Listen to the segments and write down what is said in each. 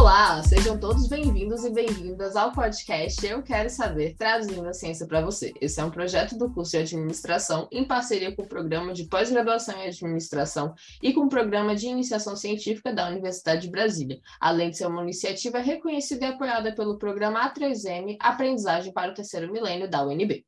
Olá, sejam todos bem-vindos e bem-vindas ao podcast Eu Quero Saber, traduzindo a ciência para você. Esse é um projeto do curso de administração em parceria com o programa de pós-graduação em administração e com o programa de iniciação científica da Universidade de Brasília, além de ser uma iniciativa reconhecida e apoiada pelo programa A3M Aprendizagem para o Terceiro Milênio da UNB.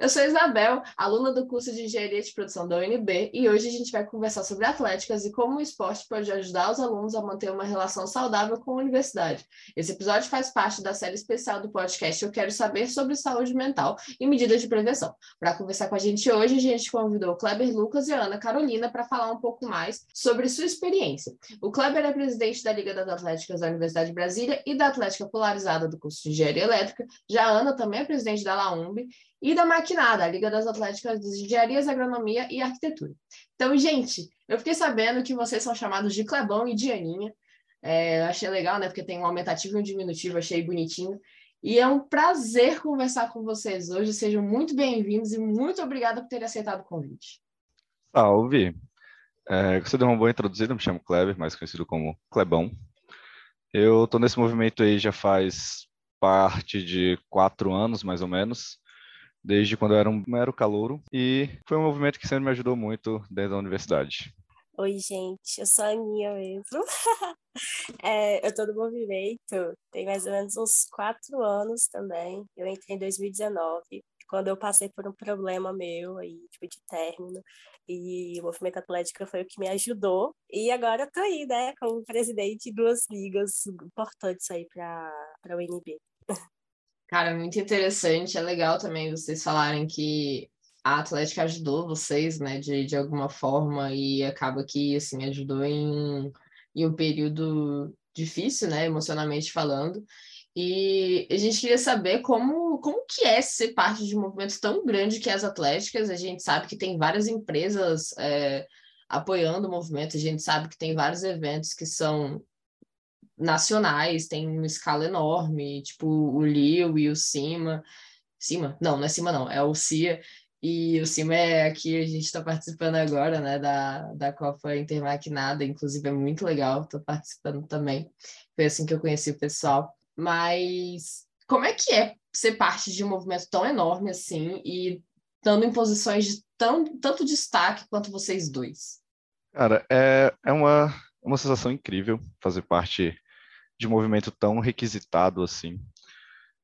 Eu sou Isabel, aluna do curso de Engenharia de Produção da UNB, e hoje a gente vai conversar sobre atléticas e como o esporte pode ajudar os alunos a manter uma relação saudável com a universidade. Esse episódio faz parte da série especial do podcast Eu Quero Saber sobre Saúde Mental e Medidas de Prevenção. Para conversar com a gente hoje, a gente convidou o Kleber Lucas e a Ana Carolina para falar um pouco mais sobre sua experiência. O Kleber é presidente da Liga das Atléticas da Universidade de Brasília e da Atlética Polarizada do curso de Engenharia Elétrica. Já a Ana também é presidente da LAUMB e da Maquinada, a Liga das Atléticas de Engenharias, Agronomia e Arquitetura. Então, gente, eu fiquei sabendo que vocês são chamados de Clebão e de Aninha. É, achei legal, né? Porque tem um aumentativo e um diminutivo, achei bonitinho. E é um prazer conversar com vocês hoje. Sejam muito bem-vindos e muito obrigada por terem aceitado o convite. Salve! É, você deu uma boa introduzida, me chamo Kleber, mais conhecido como Clebão. Eu estou nesse movimento aí já faz parte de quatro anos, mais ou menos desde quando eu era um mero calouro e foi um movimento que sempre me ajudou muito dentro da universidade. Oi, gente, eu sou a Aninha mesmo. é, eu tô no movimento, tem mais ou menos uns quatro anos também. Eu entrei em 2019, quando eu passei por um problema meu aí, tipo, de término, e o movimento atlético foi o que me ajudou. E agora eu tô aí, né, como presidente de duas ligas importantes aí para a UNB. Cara, muito interessante. É legal também vocês falarem que a Atlética ajudou vocês, né, de, de alguma forma, e acaba que, assim, ajudou em, em um período difícil, né, emocionalmente falando. E a gente queria saber como, como que é ser parte de um movimento tão grande que é as Atléticas. A gente sabe que tem várias empresas é, apoiando o movimento, a gente sabe que tem vários eventos que são nacionais, tem uma escala enorme, tipo o Lio e o Cima. Cima? Não, não é Cima não, é o CIA. E o Cima é aqui, a gente está participando agora, né, da, da Copa Intermaquinada, inclusive é muito legal, estou participando também. Foi assim que eu conheci o pessoal. Mas como é que é ser parte de um movimento tão enorme assim e estando em posições de tão, tanto destaque quanto vocês dois? Cara, é, é uma, uma sensação incrível fazer parte de movimento tão requisitado assim.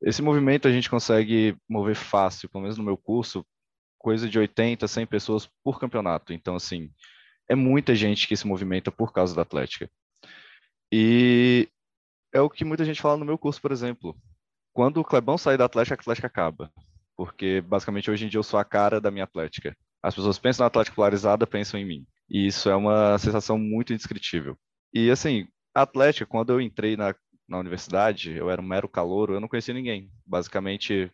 Esse movimento a gente consegue mover fácil, pelo menos no meu curso, coisa de 80, 100 pessoas por campeonato. Então, assim, é muita gente que se movimenta por causa da Atlética. E é o que muita gente fala no meu curso, por exemplo. Quando o Clebão sair da Atlética, a Atlética acaba. Porque, basicamente, hoje em dia eu sou a cara da minha Atlética. As pessoas pensam na Atlética polarizada, pensam em mim. E isso é uma sensação muito indescritível. E, assim, Atlética, quando eu entrei na, na universidade, eu era um mero calouro, eu não conhecia ninguém. Basicamente,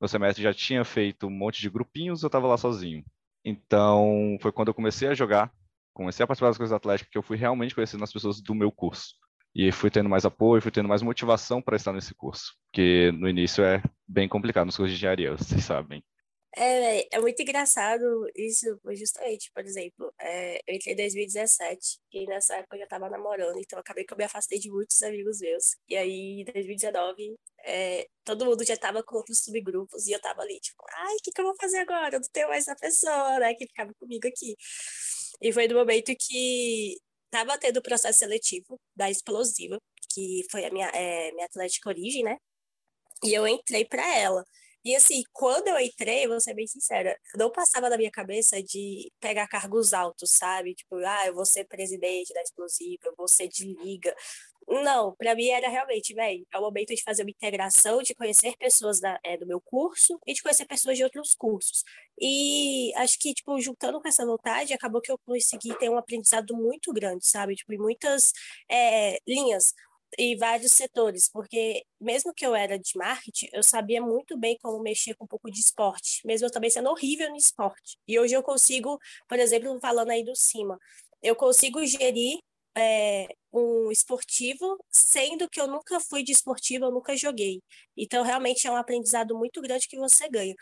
no semestre já tinha feito um monte de grupinhos, eu estava lá sozinho. Então, foi quando eu comecei a jogar, comecei a participar das coisas atléticas, que eu fui realmente conhecendo as pessoas do meu curso. E fui tendo mais apoio, fui tendo mais motivação para estar nesse curso, que no início é bem complicado nos cursos de engenharia, vocês sabem. É, é muito engraçado isso, justamente, por exemplo, é, eu entrei em 2017 e nessa época eu já estava namorando, então acabei que eu me afastei de muitos amigos meus. E aí, em 2019, é, todo mundo já estava com outros subgrupos e eu estava ali, tipo, ai, o que, que eu vou fazer agora? Eu não tenho mais essa pessoa, né, que ficava comigo aqui. E foi no momento que estava tendo o processo seletivo da Explosiva, que foi a minha, é, minha atlética origem, né? E eu entrei para ela. E assim, quando eu entrei, vou ser bem sincera, não passava na minha cabeça de pegar cargos altos, sabe? Tipo, ah, eu vou ser presidente da Explosiva, eu vou ser de liga. Não, para mim era realmente, velho, é o momento de fazer uma integração, de conhecer pessoas da, é, do meu curso e de conhecer pessoas de outros cursos. E acho que, tipo, juntando com essa vontade, acabou que eu consegui ter um aprendizado muito grande, sabe? Tipo, em muitas é, linhas e vários setores, porque mesmo que eu era de marketing, eu sabia muito bem como mexer com um pouco de esporte, mesmo eu também sendo horrível no esporte. E hoje eu consigo, por exemplo, falando aí do cima, eu consigo gerir é, um esportivo, sendo que eu nunca fui de esportivo, eu nunca joguei. Então, realmente é um aprendizado muito grande que você ganha.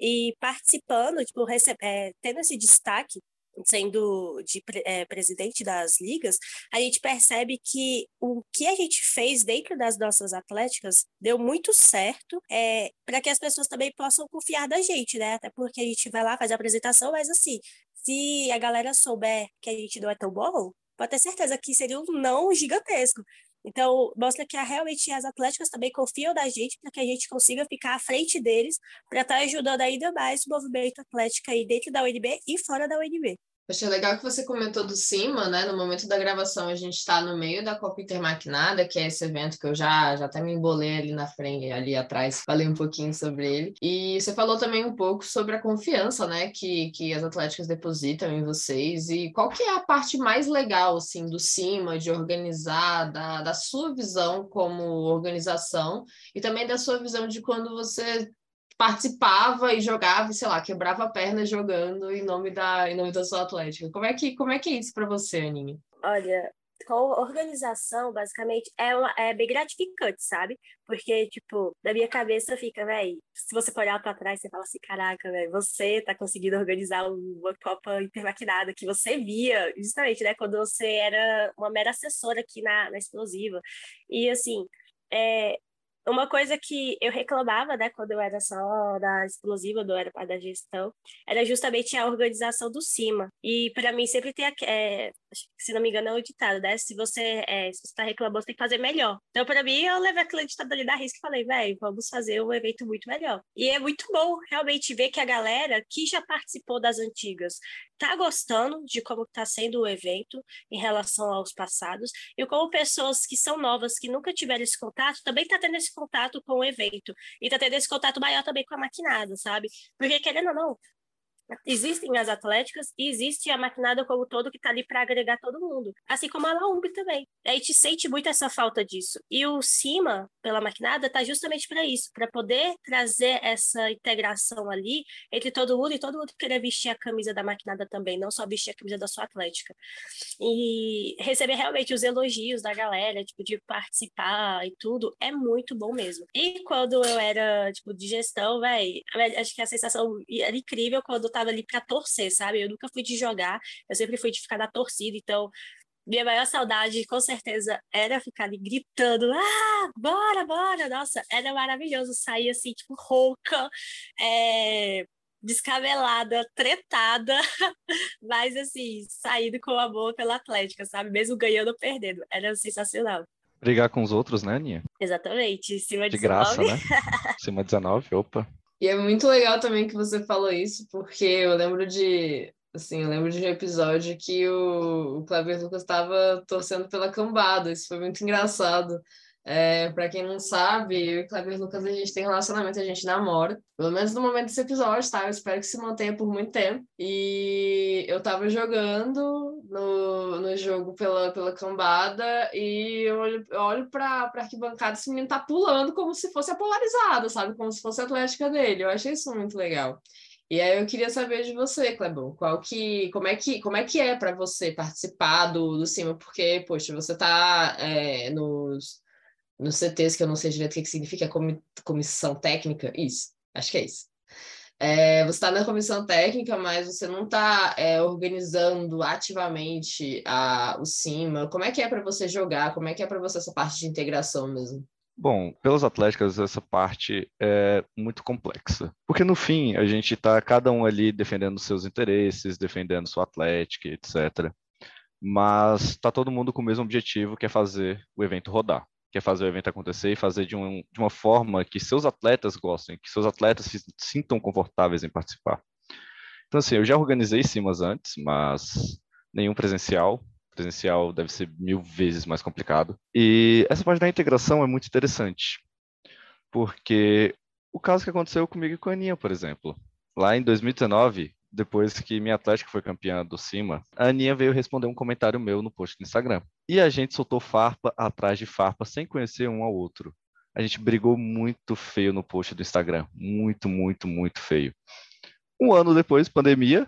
E participando, tipo, recebe, é, tendo esse destaque, sendo de é, presidente das ligas, a gente percebe que o que a gente fez dentro das nossas atléticas deu muito certo é, para que as pessoas também possam confiar da gente, né? Até porque a gente vai lá, faz a apresentação, mas assim, se a galera souber que a gente não é tão bom, pode ter certeza que seria um não gigantesco. Então, mostra que realmente as atléticas também confiam na gente para que a gente consiga ficar à frente deles para estar tá ajudando ainda mais o movimento atlético aí dentro da UNB e fora da UNB. Achei legal que você comentou do CIMA, né? No momento da gravação, a gente está no meio da Copa Intermaquinada, que é esse evento que eu já, já até me embolei ali na frente, ali atrás, falei um pouquinho sobre ele. E você falou também um pouco sobre a confiança, né? Que, que as atléticas depositam em vocês. E qual que é a parte mais legal, assim, do CIMA, de organizar, da, da sua visão como organização e também da sua visão de quando você participava e jogava, sei lá, quebrava a perna jogando em nome da, em nome da sua atlética. Como é que, como é, que é isso para você, Aninha? Olha, com organização, basicamente, é, uma, é bem gratificante, sabe? Porque, tipo, na minha cabeça fica, velho, se você olhar para trás, você fala assim, caraca, velho, você tá conseguindo organizar uma Copa Intermaquinada que você via, justamente, né, quando você era uma mera assessora aqui na, na Explosiva. E, assim, é, uma coisa que eu reclamava, né, quando eu era só da explosiva, não era parte da gestão, era justamente a organização do cima. E para mim sempre tem, é, se não me engano, é o ditado, né? Se você é, se está reclamando, você tem que fazer melhor. Então, para mim, eu levei aquele ditado ali da risca e falei, velho, vamos fazer um evento muito melhor. E é muito bom realmente ver que a galera que já participou das antigas tá gostando de como está sendo o evento em relação aos passados e como pessoas que são novas, que nunca tiveram esse contato, também está tendo esse contato com o evento e está tendo esse contato maior também com a maquinada, sabe? Porque querendo ou não, Existem as atléticas e existe a maquinada como todo que está ali para agregar todo mundo. Assim como a Laumb também. A gente sente muito essa falta disso. E o CIMA, pela maquinada, está justamente para isso, para poder trazer essa integração ali entre todo mundo e todo mundo querer vestir a camisa da maquinada também, não só vestir a camisa da sua atlética. E receber realmente os elogios da galera, tipo, de participar e tudo, é muito bom mesmo. E quando eu era, tipo, de gestão, velho, acho que a sensação era incrível quando tava ali para torcer, sabe? Eu nunca fui de jogar, eu sempre fui de ficar na torcida, então minha maior saudade, com certeza, era ficar ali gritando, ah, bora, bora, nossa, era maravilhoso sair assim, tipo, rouca, é, descabelada, tretada, mas assim, saído com amor pela Atlética, sabe? Mesmo ganhando ou perdendo, era sensacional. Brigar com os outros, né, Aninha? Exatamente, cima de 19. graça, né? Cima 19, opa. E é muito legal também que você falou isso, porque eu lembro de, assim, eu lembro de um episódio que o, o Cleber Lucas estava torcendo pela cambada, isso foi muito engraçado. É, para quem não sabe, eu e o Lucas, a gente tem relacionamento, a gente namora. Pelo menos no momento desse episódio, tá? Eu espero que se mantenha por muito tempo. E eu tava jogando no, no jogo pela, pela cambada e eu olho, eu olho pra, pra arquibancada esse menino tá pulando como se fosse a polarizada, sabe? Como se fosse a atlética dele. Eu achei isso muito legal. E aí eu queria saber de você, Clebão, qual que, como é que, como é que é para você participar do, do CIMA? Porque, poxa, você tá é, nos no CTs, que eu não sei direito o que, significa, comissão técnica, isso, acho que é isso. É, você está na comissão técnica, mas você não está é, organizando ativamente a, o CIMA. Como é que é para você jogar? Como é que é para você essa parte de integração mesmo? Bom, pelas atléticas, essa parte é muito complexa. Porque no fim, a gente está cada um ali defendendo seus interesses, defendendo sua atlética, etc. Mas está todo mundo com o mesmo objetivo, que é fazer o evento rodar quer fazer o evento acontecer e fazer de, um, de uma forma que seus atletas gostem, que seus atletas se sintam confortáveis em participar. Então, assim, eu já organizei cimas antes, mas nenhum presencial. Presencial deve ser mil vezes mais complicado. E essa parte da integração é muito interessante, porque o caso que aconteceu comigo e com a Aninha, por exemplo. Lá em 2019, depois que minha Atlética foi campeã do Cima, a Aninha veio responder um comentário meu no post do Instagram. E a gente soltou farpa atrás de farpa sem conhecer um ao outro. A gente brigou muito feio no post do Instagram. Muito, muito, muito feio. Um ano depois, pandemia,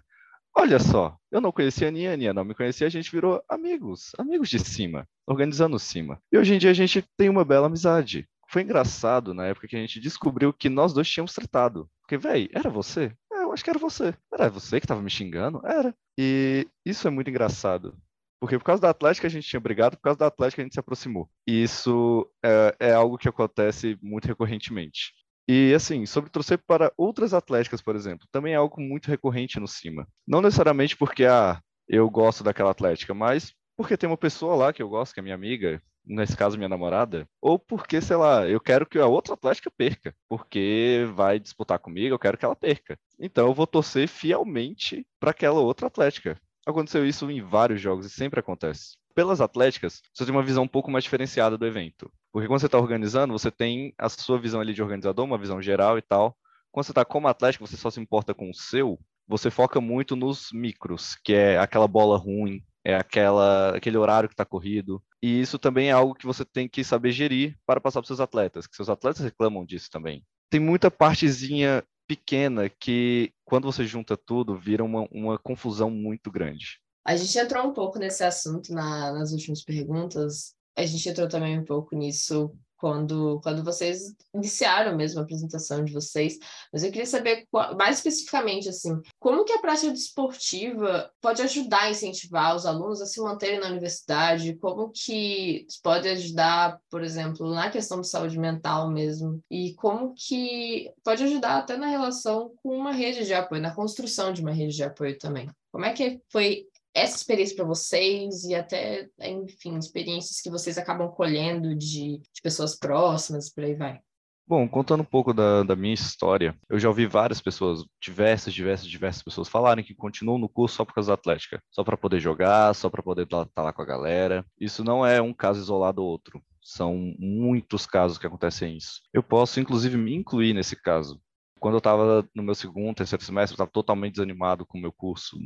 olha só, eu não conhecia a Aninha, a Aninha não me conhecia, a gente virou amigos, amigos de cima, organizando o cima. E hoje em dia a gente tem uma bela amizade. Foi engraçado na época que a gente descobriu que nós dois tínhamos tratado. Porque, velho, era você? Acho que era você. Era você que estava me xingando? Era. E isso é muito engraçado. Porque por causa da Atlética a gente tinha brigado, por causa da Atlética a gente se aproximou. E isso é, é algo que acontece muito recorrentemente. E assim, sobre torcer para outras atléticas, por exemplo, também é algo muito recorrente no cima. Não necessariamente porque ah, eu gosto daquela atlética, mas porque tem uma pessoa lá que eu gosto, que é minha amiga, nesse caso minha namorada, ou porque, sei lá, eu quero que a outra atlética perca, porque vai disputar comigo, eu quero que ela perca. Então eu vou torcer fielmente para aquela outra atlética. Aconteceu isso em vários jogos e sempre acontece. Pelas atléticas, você tem uma visão um pouco mais diferenciada do evento. Porque quando você está organizando, você tem a sua visão ali de organizador, uma visão geral e tal. Quando você está como atlético, você só se importa com o seu, você foca muito nos micros, que é aquela bola ruim, é aquela, aquele horário que está corrido. E isso também é algo que você tem que saber gerir para passar para seus atletas, que seus atletas reclamam disso também. Tem muita partezinha pequena que, quando você junta tudo, vira uma, uma confusão muito grande. A gente entrou um pouco nesse assunto na, nas últimas perguntas. A gente entrou também um pouco nisso quando, quando vocês iniciaram mesmo a apresentação de vocês, mas eu queria saber mais especificamente assim, como que a prática desportiva pode ajudar a incentivar os alunos a se manterem na universidade, como que pode ajudar, por exemplo, na questão de saúde mental mesmo, e como que pode ajudar até na relação com uma rede de apoio, na construção de uma rede de apoio também. Como é que foi essa experiência para vocês e até, enfim, experiências que vocês acabam colhendo de, de pessoas próximas, por aí vai. Bom, contando um pouco da, da, minha história, eu já ouvi várias pessoas, diversas, diversas, diversas pessoas falarem que continuam no curso só por causa da Atlética, só para poder jogar, só para poder estar tá lá com a galera. Isso não é um caso isolado ou outro. São muitos casos que acontecem isso. Eu posso, inclusive, me incluir nesse caso. Quando eu estava no meu segundo, terceiro semestre, eu estava totalmente desanimado com o meu curso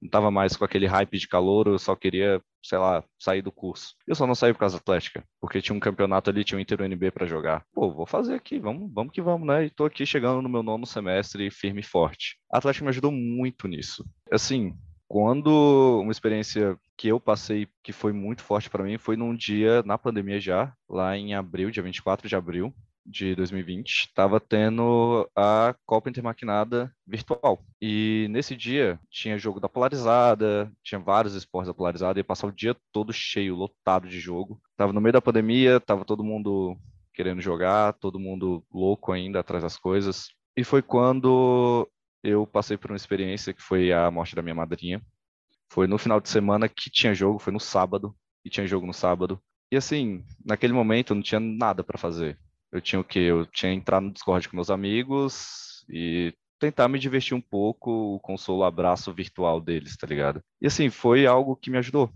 não estava mais com aquele hype de calor, eu só queria, sei lá, sair do curso. Eu só não saí por causa da Atlética, porque tinha um campeonato ali, tinha um Inter UNB para jogar. Pô, vou fazer aqui, vamos, vamos que vamos, né? E tô aqui chegando no meu nono semestre firme e forte. A Atlética me ajudou muito nisso. Assim, quando uma experiência que eu passei que foi muito forte para mim foi num dia na pandemia já, lá em abril, dia 24 de abril, de 2020, estava tendo a Copa Intermaquinada virtual. E nesse dia tinha jogo da Polarizada, tinha vários esportes da Polarizada, e passava o dia todo cheio, lotado de jogo. Tava no meio da pandemia, tava todo mundo querendo jogar, todo mundo louco ainda atrás das coisas. E foi quando eu passei por uma experiência que foi a morte da minha madrinha. Foi no final de semana que tinha jogo, foi no sábado, e tinha jogo no sábado. E assim, naquele momento eu não tinha nada para fazer eu tinha o quê? Eu tinha entrar no Discord com meus amigos e tentar me divertir um pouco, o consolo abraço virtual deles, tá ligado? E assim, foi algo que me ajudou.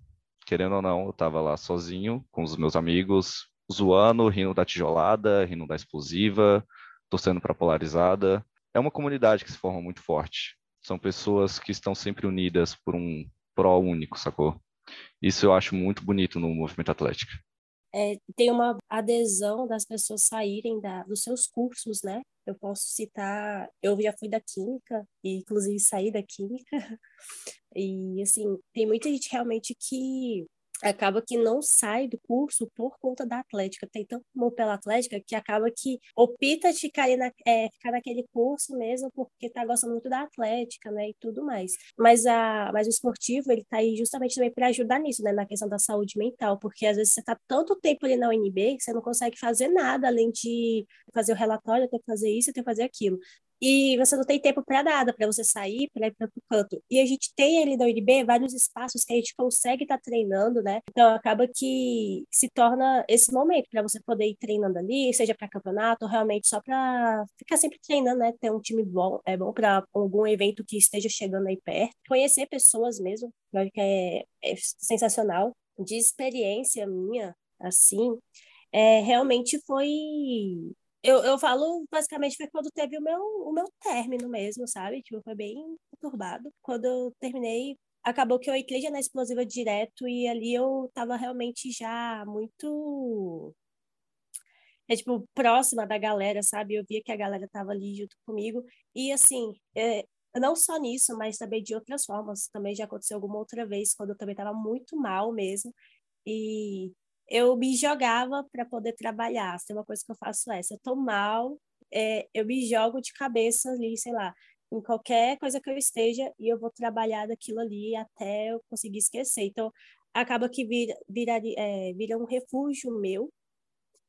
Querendo ou não, eu tava lá sozinho com os meus amigos, zoando, rindo da tijolada, rindo da explosiva, torcendo para polarizada. É uma comunidade que se forma muito forte. São pessoas que estão sempre unidas por um pró único, sacou? Isso eu acho muito bonito no movimento atlético é, tem uma adesão das pessoas saírem da, dos seus cursos, né? Eu posso citar, eu já fui da Química, e inclusive saí da Química, e assim, tem muita gente realmente que acaba que não sai do curso por conta da Atlética. Tem tanto amor pela Atlética que acaba que opta de ficar, na, é, ficar naquele curso mesmo porque tá gostando muito da Atlética, né, e tudo mais. Mas, a, mas o esportivo, ele tá aí justamente também para ajudar nisso, né, na questão da saúde mental, porque às vezes você tá tanto tempo ali na UNB que você não consegue fazer nada além de fazer o relatório, ter que fazer isso, ter que fazer aquilo e você não tem tempo para nada, para você sair, para ir para o canto. E a gente tem ali na UNB vários espaços que a gente consegue estar tá treinando, né? Então acaba que se torna esse momento para você poder ir treinando ali, seja para campeonato ou realmente só para ficar sempre treinando, né? Ter um time bom, é bom para algum evento que esteja chegando aí perto. Conhecer pessoas mesmo, eu acho que é, é sensacional. De experiência minha, assim, é, realmente foi eu, eu falo, basicamente, foi quando teve o meu, o meu término mesmo, sabe? Tipo, foi bem conturbado. Quando eu terminei, acabou que eu entrei já na explosiva direto e ali eu tava realmente já muito é tipo próxima da galera, sabe? Eu via que a galera tava ali junto comigo e assim, é, não só nisso, mas também de outras formas. Também já aconteceu alguma outra vez quando eu também tava muito mal mesmo e eu me jogava para poder trabalhar. Se tem uma coisa que eu faço é essa, eu tô mal, é, eu me jogo de cabeça ali, sei lá, em qualquer coisa que eu esteja e eu vou trabalhar daquilo ali até eu conseguir esquecer. Então, acaba que vira, vira, é, vira um refúgio meu.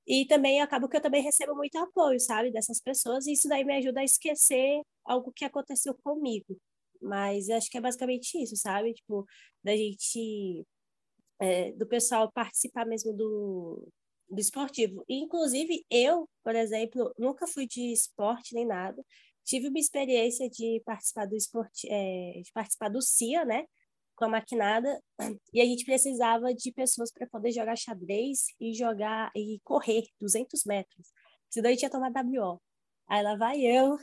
E também acaba que eu também recebo muito apoio, sabe, dessas pessoas, e isso daí me ajuda a esquecer algo que aconteceu comigo. Mas acho que é basicamente isso, sabe? Tipo, da gente, é, do pessoal participar mesmo do, do esportivo. Inclusive, eu, por exemplo, nunca fui de esporte nem nada. Tive uma experiência de participar do esporte, é, de participar do CIA, né? Com a maquinada, e a gente precisava de pessoas para poder jogar xadrez e jogar e correr 200 metros. Senão a gente ia tomar WO. Aí lá vai eu,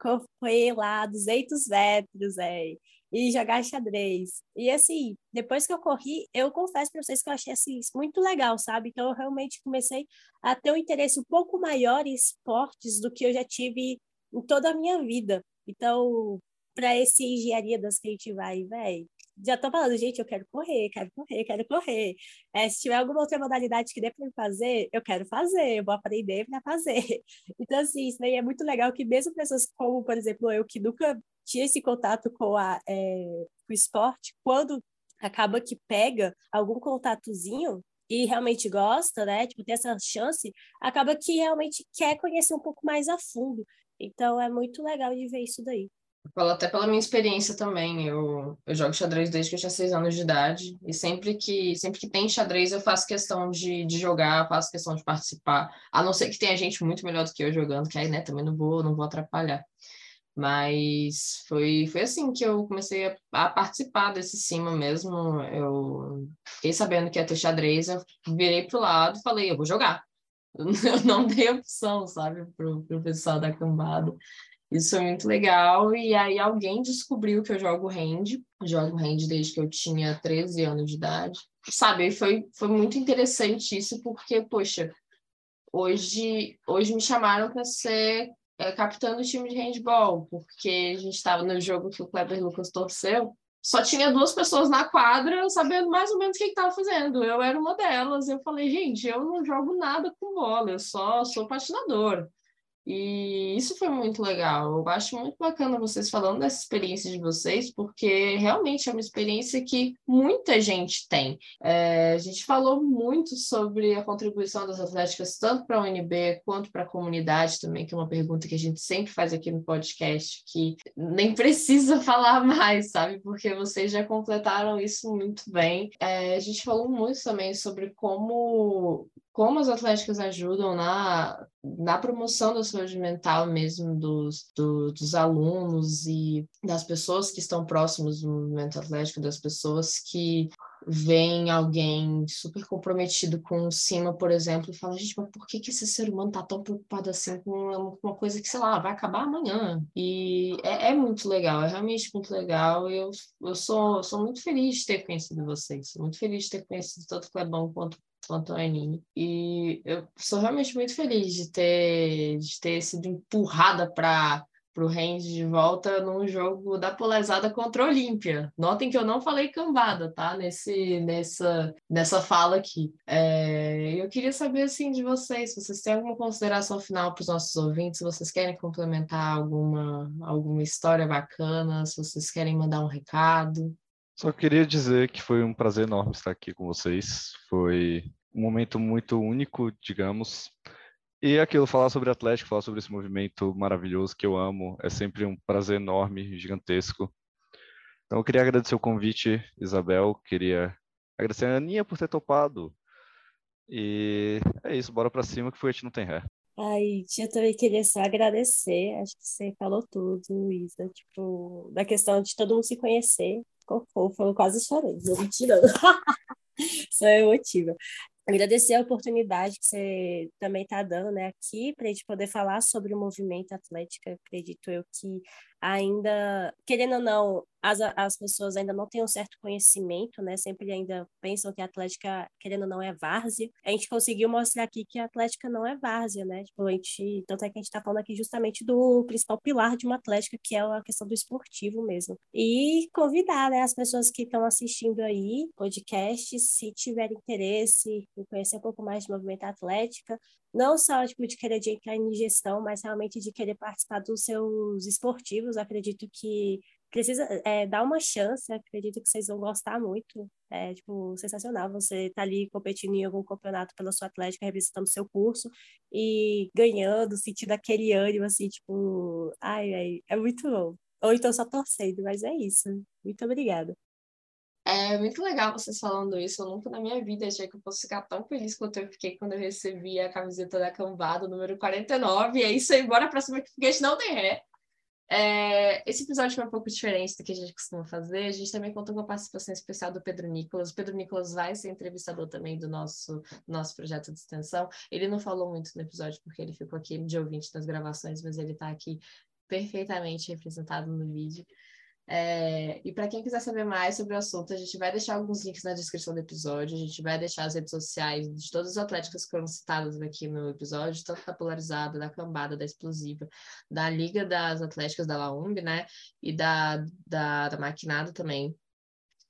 correr lá 200 metros, é, e jogar xadrez. E assim, depois que eu corri, eu confesso para vocês que eu achei assim, muito legal, sabe? Então eu realmente comecei a ter um interesse um pouco maior em esportes do que eu já tive em toda a minha vida. Então, para esse engenharia das que a gente vai, velho, já tô falando, gente, eu quero correr, quero correr, quero correr. É, se tiver alguma outra modalidade que dê para fazer, eu quero fazer, eu vou aprender para fazer. Então, assim, isso daí é muito legal que mesmo pessoas como, por exemplo, eu, que nunca tinha esse contato com, a, é, com o esporte, quando acaba que pega algum contatozinho e realmente gosta, né, tipo, tem essa chance, acaba que realmente quer conhecer um pouco mais a fundo. Então, é muito legal de ver isso daí. Falo até pela minha experiência também. Eu, eu jogo xadrez desde que eu tinha seis anos de idade. E sempre que, sempre que tem xadrez, eu faço questão de, de jogar, faço questão de participar. A não ser que tenha gente muito melhor do que eu jogando, que aí, né, também não vou, não vou atrapalhar. Mas foi, foi assim que eu comecei a, a participar desse cima mesmo. Eu fiquei sabendo que ia ter xadrez, eu virei pro lado e falei, eu vou jogar. Eu não dei opção, sabe, pro, pro pessoal da cambada. Isso foi muito legal. E aí alguém descobriu que eu jogo hand. Jogo hand desde que eu tinha 13 anos de idade. Sabe, foi, foi muito interessante isso, porque, poxa, hoje, hoje me chamaram para ser é, capitã do time de handball, porque a gente estava no jogo que o Kleber Lucas torceu. Só tinha duas pessoas na quadra sabendo mais ou menos o que estava fazendo. Eu era uma delas. Eu falei, gente, eu não jogo nada com bola, eu só sou patinador. E isso foi muito legal. Eu acho muito bacana vocês falando dessa experiência de vocês, porque realmente é uma experiência que muita gente tem. É, a gente falou muito sobre a contribuição das atléticas, tanto para a UNB quanto para a comunidade também, que é uma pergunta que a gente sempre faz aqui no podcast, que nem precisa falar mais, sabe? Porque vocês já completaram isso muito bem. É, a gente falou muito também sobre como como as atléticas ajudam na, na promoção da saúde mental mesmo dos, do, dos alunos e das pessoas que estão próximos do movimento atlético, das pessoas que veem alguém super comprometido com o cima, por exemplo, e fala, gente, mas por que, que esse ser humano está tão preocupado assim com uma, uma, coisa que, sei lá, vai acabar amanhã? E é, é muito legal, é realmente muito legal. Eu, eu sou, sou muito feliz de ter conhecido vocês, sou muito feliz de ter conhecido tanto o Clebão quanto quanto. E eu sou realmente muito feliz de ter, de ter sido empurrada para o range de volta num jogo da Polezada contra a Olímpia. Notem que eu não falei cambada, tá? Nesse, nessa, nessa fala aqui. É, eu queria saber, assim, de vocês, se vocês têm alguma consideração final para os nossos ouvintes, se vocês querem complementar alguma, alguma história bacana, se vocês querem mandar um recado. Só queria dizer que foi um prazer enorme estar aqui com vocês. Foi um momento muito único, digamos. E aquilo, falar sobre Atlético, falar sobre esse movimento maravilhoso que eu amo, é sempre um prazer enorme, gigantesco. Então eu queria agradecer o convite, Isabel, queria agradecer a Aninha por ter topado. E é isso, bora pra cima que foguete não tem ré. Ai, eu também queria só agradecer, acho que você falou tudo, Isa, tipo, da questão de todo mundo se conhecer, ficou fofo, eu quase chorei, não me tirando. Sou emotiva. Agradecer a oportunidade que você também está dando né, aqui para a gente poder falar sobre o movimento atlético. Acredito eu que ainda, querendo ou não, as, as pessoas ainda não têm um certo conhecimento, né? Sempre ainda pensam que a Atlética, querendo ou não, é várzea. A gente conseguiu mostrar aqui que a Atlética não é várzea, né? Tipo, a gente, tanto é que a gente está falando aqui justamente do principal pilar de uma Atlética, que é a questão do esportivo mesmo. E convidar, né, as pessoas que estão assistindo aí, podcast, se tiverem interesse em conhecer um pouco mais de movimento atlética, não só tipo, de querer entrar em gestão, mas realmente de querer participar dos seus esportivos. Acredito que precisa é, dar uma chance, acredito que vocês vão gostar muito. É, tipo, sensacional você tá ali competindo em algum campeonato pela sua atlética, representando o seu curso e ganhando, sentindo aquele ânimo, assim, tipo, ai, ai, é muito bom. Ou então só torcendo, mas é isso. Muito obrigada. É muito legal vocês falando isso. Eu nunca na minha vida achei que eu fosse ficar tão feliz quanto eu fiquei quando eu recebi a camiseta da cambada, número 49. E é isso aí, bora pra cima que foguete não tem ré. É, esse episódio foi um pouco diferente do que a gente costuma fazer. A gente também contou com a participação especial do Pedro Nicolas. O Pedro Nicolas vai ser entrevistador também do nosso, nosso projeto de extensão. Ele não falou muito no episódio porque ele ficou aqui de ouvinte das gravações, mas ele está aqui perfeitamente representado no vídeo. É, e para quem quiser saber mais sobre o assunto, a gente vai deixar alguns links na descrição do episódio, a gente vai deixar as redes sociais de todas as atléticas que foram citadas aqui no episódio, tanto da Polarizada, da Cambada, da Explosiva, da Liga das Atléticas da Laumb, né, e da, da, da Maquinada também.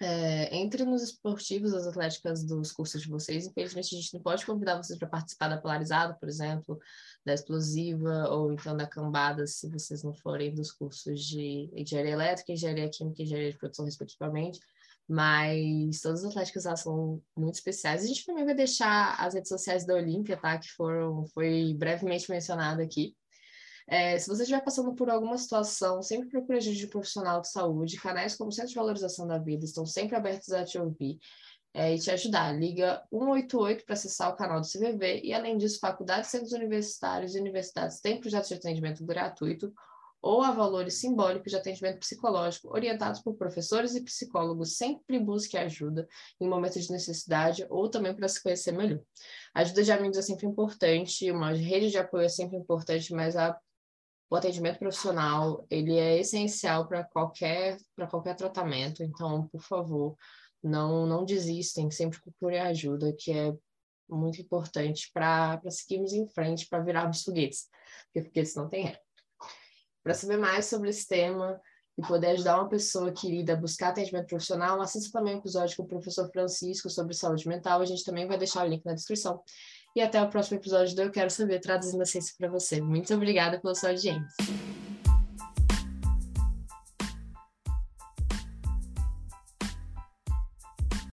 É, entre nos esportivos das atléticas dos cursos de vocês. Infelizmente, a gente não pode convidar vocês para participar da Polarizada, por exemplo, da Explosiva, ou então da Cambada, se vocês não forem dos cursos de engenharia elétrica, engenharia química e engenharia de produção, respectivamente. Mas todas as atléticas elas são muito especiais. A gente também vai deixar as redes sociais da Olímpia, tá? Que foram, foi brevemente mencionado aqui. É, se você estiver passando por alguma situação, sempre procure ajuda de profissional de saúde. Canais como o Centro de Valorização da Vida estão sempre abertos a te ouvir é, e te ajudar. Liga 188 para acessar o canal do CVV e, além disso, faculdades, centros universitários e universidades têm projetos de atendimento gratuito ou a valores simbólicos de atendimento psicológico, orientados por professores e psicólogos. Sempre busque ajuda em momentos de necessidade ou também para se conhecer melhor. A ajuda de amigos é sempre importante, uma rede de apoio é sempre importante, mas a o atendimento profissional ele é essencial para qualquer para qualquer tratamento então por favor não não desistem sempre procurem ajuda que é muito importante para seguirmos em frente para virarmos foguetes porque foguetes não tem ré para saber mais sobre esse tema e poder ajudar uma pessoa querida a buscar atendimento profissional, assista também o episódio com o professor Francisco sobre saúde mental. A gente também vai deixar o link na descrição. E até o próximo episódio do Eu Quero Saber, traduzindo a ciência para você. Muito obrigada pela sua audiência.